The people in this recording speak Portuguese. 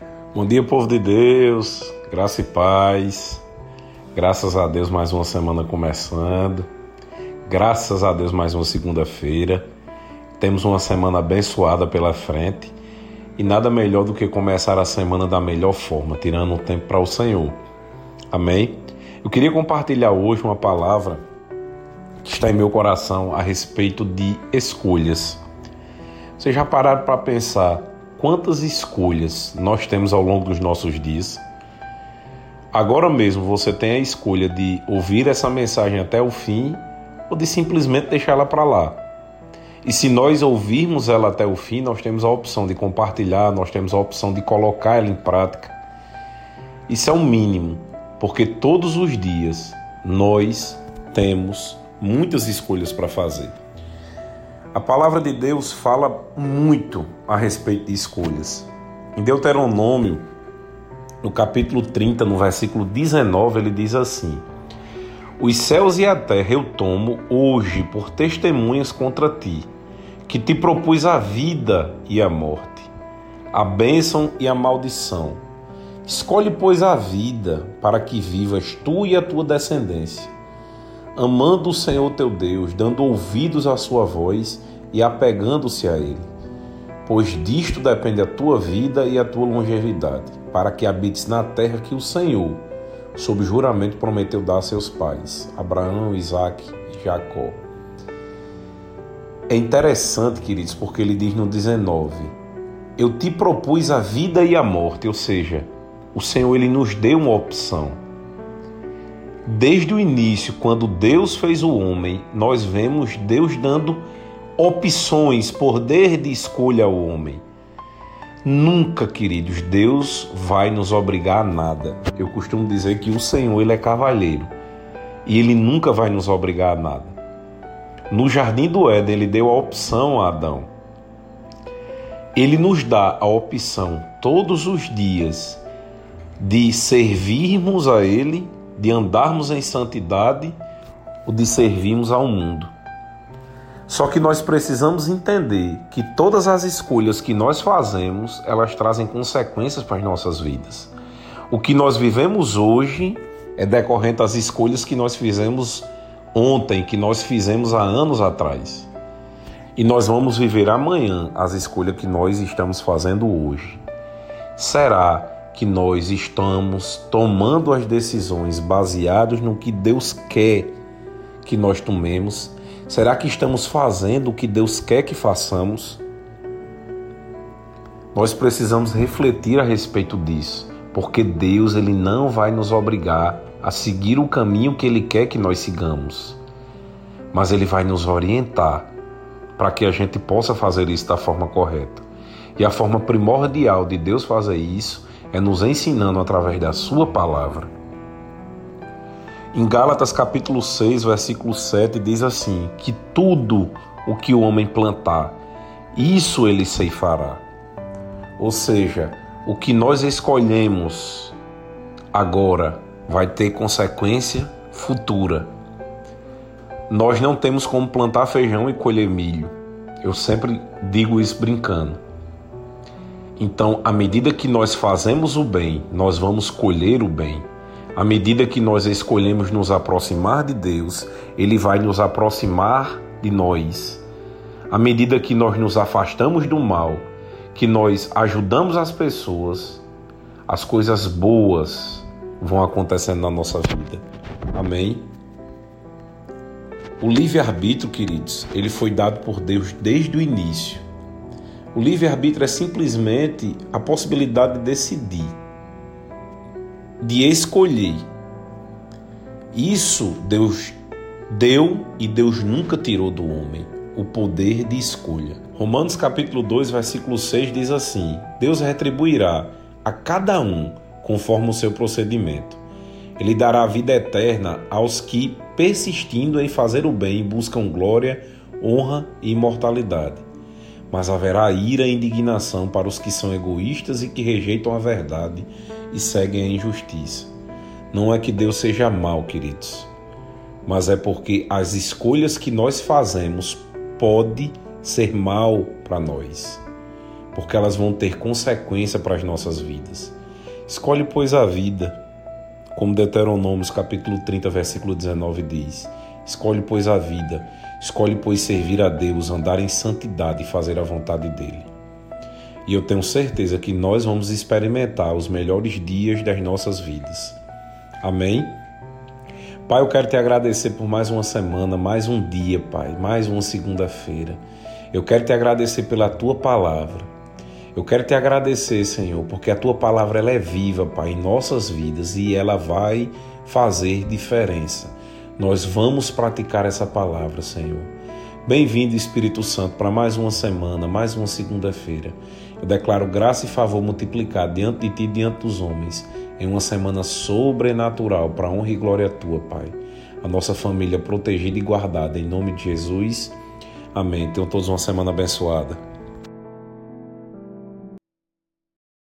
Bom dia, povo de Deus, graça e paz. Graças a Deus, mais uma semana começando. Graças a Deus, mais uma segunda-feira. Temos uma semana abençoada pela frente e nada melhor do que começar a semana da melhor forma, tirando um tempo para o Senhor. Amém? Eu queria compartilhar hoje uma palavra que está em meu coração a respeito de escolhas. Vocês já pararam para pensar quantas escolhas nós temos ao longo dos nossos dias? Agora mesmo você tem a escolha de ouvir essa mensagem até o fim ou de simplesmente deixá-la para lá. E se nós ouvirmos ela até o fim, nós temos a opção de compartilhar, nós temos a opção de colocar ela em prática. Isso é o mínimo, porque todos os dias nós temos muitas escolhas para fazer. A palavra de Deus fala muito a respeito de escolhas. Em Deuteronômio, no capítulo 30, no versículo 19, ele diz assim: Os céus e a terra eu tomo hoje por testemunhas contra ti, que te propus a vida e a morte, a bênção e a maldição. Escolhe, pois, a vida, para que vivas tu e a tua descendência amando o Senhor teu Deus, dando ouvidos à sua voz e apegando-se a Ele. Pois disto depende a tua vida e a tua longevidade, para que habites na terra que o Senhor, sob juramento, prometeu dar a seus pais, Abraão, Isaac e Jacó. É interessante, queridos, porque ele diz no 19: Eu te propus a vida e a morte, ou seja, o Senhor ele nos deu uma opção. Desde o início, quando Deus fez o homem, nós vemos Deus dando opções, poder de escolha ao homem. Nunca, queridos, Deus vai nos obrigar a nada. Eu costumo dizer que o Senhor ele é cavalheiro e ele nunca vai nos obrigar a nada. No jardim do Éden, ele deu a opção a Adão. Ele nos dá a opção todos os dias de servirmos a ele de andarmos em santidade ou de servirmos ao mundo. Só que nós precisamos entender que todas as escolhas que nós fazemos, elas trazem consequências para as nossas vidas. O que nós vivemos hoje é decorrente das escolhas que nós fizemos ontem, que nós fizemos há anos atrás. E nós vamos viver amanhã as escolhas que nós estamos fazendo hoje. Será que nós estamos tomando as decisões baseadas no que Deus quer que nós tomemos? Será que estamos fazendo o que Deus quer que façamos? Nós precisamos refletir a respeito disso, porque Deus ele não vai nos obrigar a seguir o caminho que ele quer que nós sigamos, mas ele vai nos orientar para que a gente possa fazer isso da forma correta. E a forma primordial de Deus fazer isso é nos ensinando através da sua palavra. Em Gálatas capítulo 6, versículo 7 diz assim: que tudo o que o homem plantar, isso ele ceifará. Ou seja, o que nós escolhemos agora vai ter consequência futura. Nós não temos como plantar feijão e colher milho. Eu sempre digo isso brincando. Então, à medida que nós fazemos o bem, nós vamos colher o bem. À medida que nós escolhemos nos aproximar de Deus, Ele vai nos aproximar de nós. À medida que nós nos afastamos do mal, que nós ajudamos as pessoas, as coisas boas vão acontecendo na nossa vida. Amém? O livre-arbítrio, queridos, ele foi dado por Deus desde o início. O livre-arbítrio é simplesmente a possibilidade de decidir, de escolher. Isso Deus deu e Deus nunca tirou do homem o poder de escolha. Romanos capítulo 2, versículo 6 diz assim: Deus retribuirá a cada um conforme o seu procedimento. Ele dará vida eterna aos que, persistindo em fazer o bem, buscam glória, honra e imortalidade mas haverá ira e indignação para os que são egoístas e que rejeitam a verdade e seguem a injustiça. Não é que Deus seja mau, queridos, mas é porque as escolhas que nós fazemos pode ser mal para nós. porque elas vão ter consequência para as nossas vidas. Escolhe, pois, a vida, como Deuteronômios capítulo 30, versículo 19 diz. Escolhe, pois, a vida, escolhe, pois, servir a Deus, andar em santidade e fazer a vontade dele. E eu tenho certeza que nós vamos experimentar os melhores dias das nossas vidas. Amém? Pai, eu quero te agradecer por mais uma semana, mais um dia, Pai, mais uma segunda-feira. Eu quero te agradecer pela tua palavra. Eu quero te agradecer, Senhor, porque a tua palavra ela é viva, Pai, em nossas vidas e ela vai fazer diferença. Nós vamos praticar essa palavra, Senhor. Bem-vindo, Espírito Santo, para mais uma semana, mais uma segunda-feira. Eu declaro graça e favor multiplicado diante de ti e diante dos homens, em uma semana sobrenatural, para honra e glória tua, Pai. A nossa família protegida e guardada, em nome de Jesus. Amém. Tenham todos uma semana abençoada.